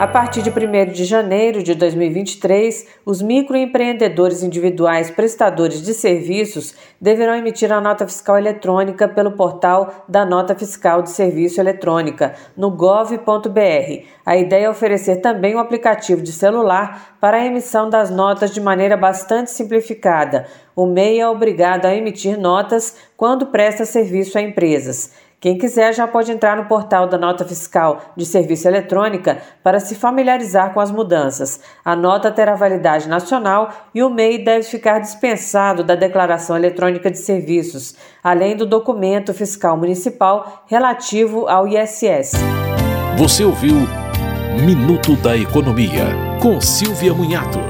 A partir de 1 de janeiro de 2023, os microempreendedores individuais prestadores de serviços deverão emitir a nota fiscal eletrônica pelo portal da Nota Fiscal de Serviço Eletrônica, no gov.br. A ideia é oferecer também um aplicativo de celular para a emissão das notas de maneira bastante simplificada. O MEI é obrigado a emitir notas quando presta serviço a empresas. Quem quiser já pode entrar no portal da Nota Fiscal de Serviço Eletrônica para se familiarizar com as mudanças. A nota terá validade nacional e o MEI deve ficar dispensado da Declaração Eletrônica de Serviços, além do documento fiscal municipal relativo ao ISS. Você ouviu Minuto da Economia, com Silvia Munhato.